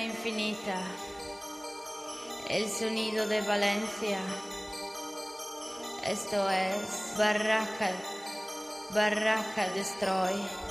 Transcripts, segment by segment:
infinita, el sonido de Valencia. Esto es Barraca, Barraca Destroy.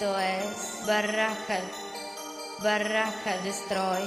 Esto es barraca, barraca destroy.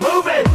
Move it!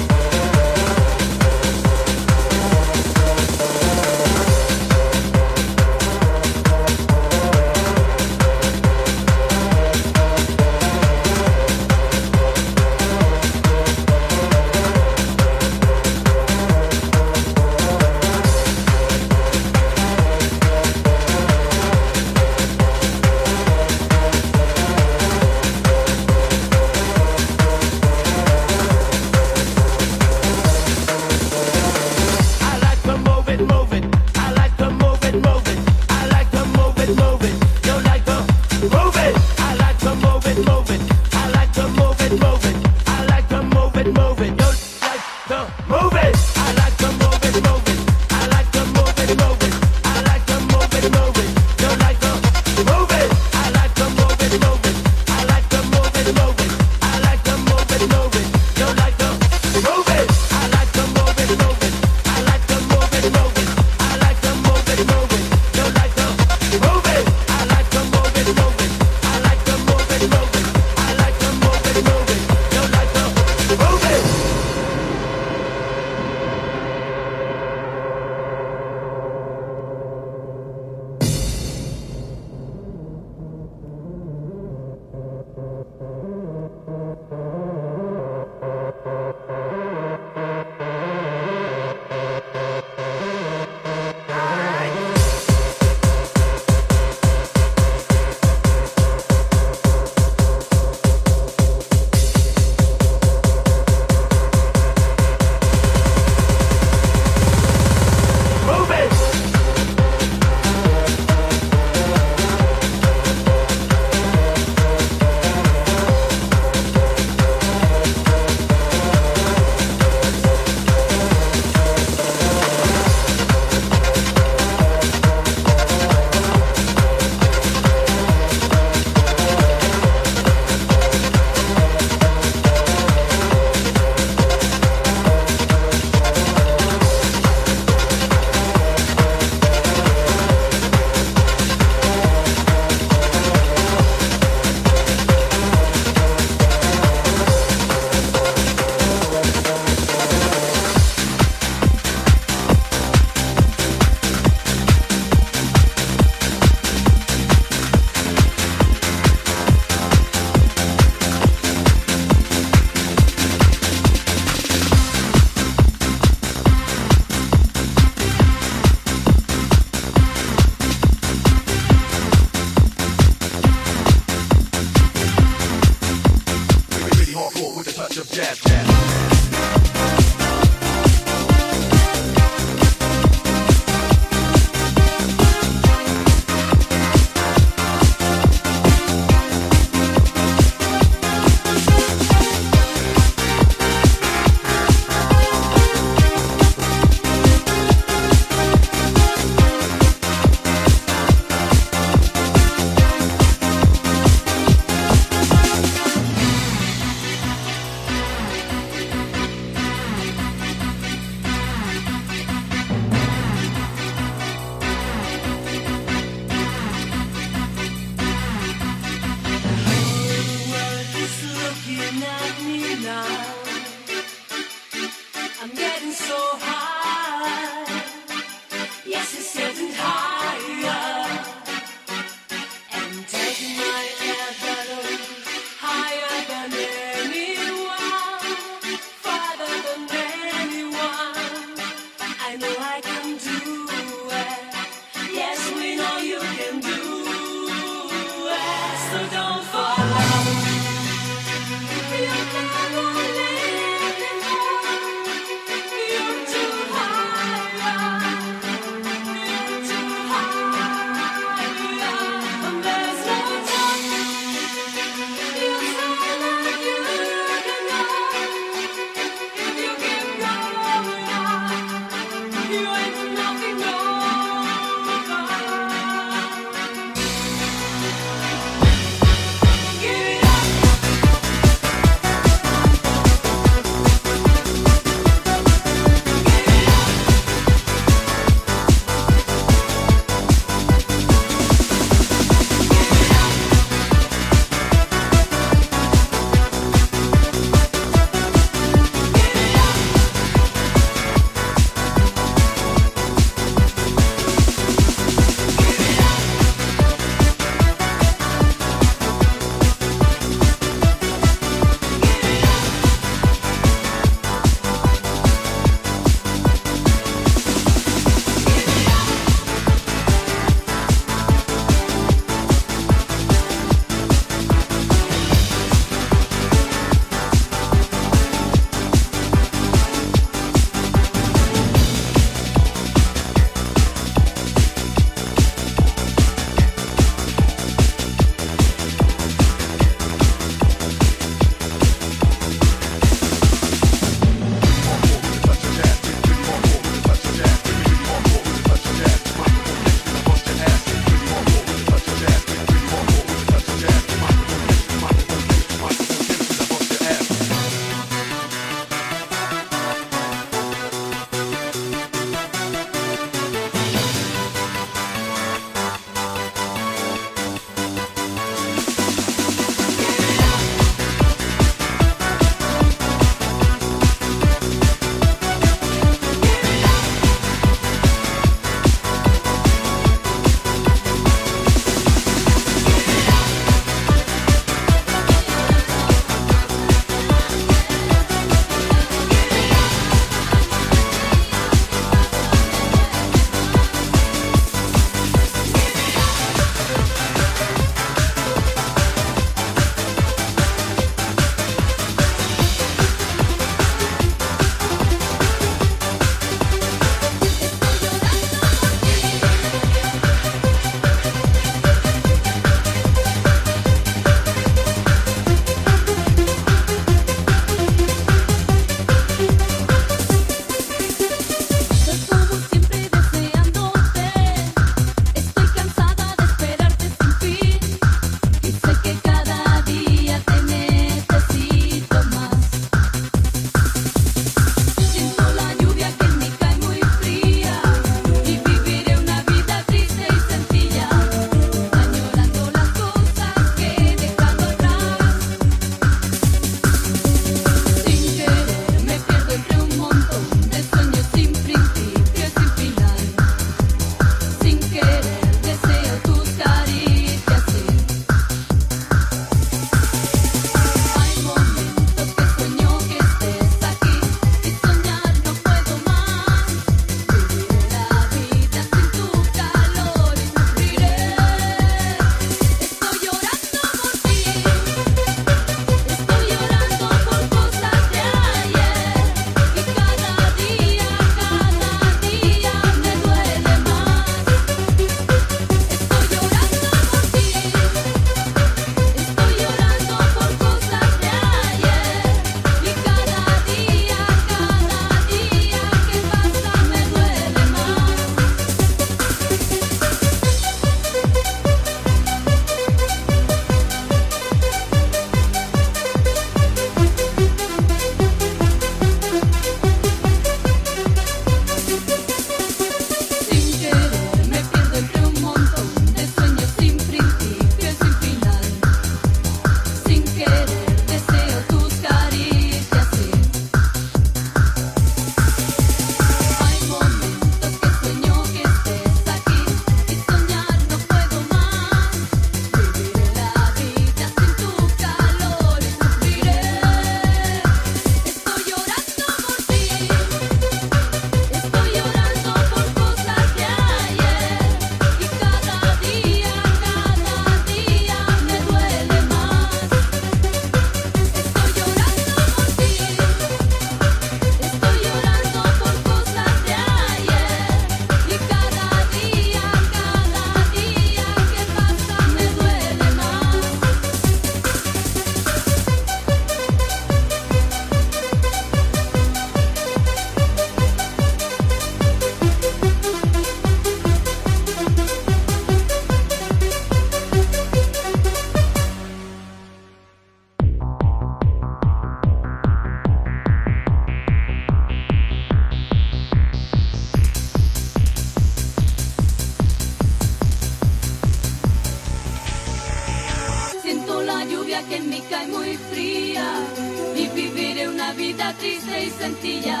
viviré una vida triste y sencilla,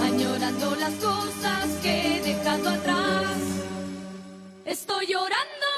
añorando las cosas que he dejado atrás. Estoy llorando.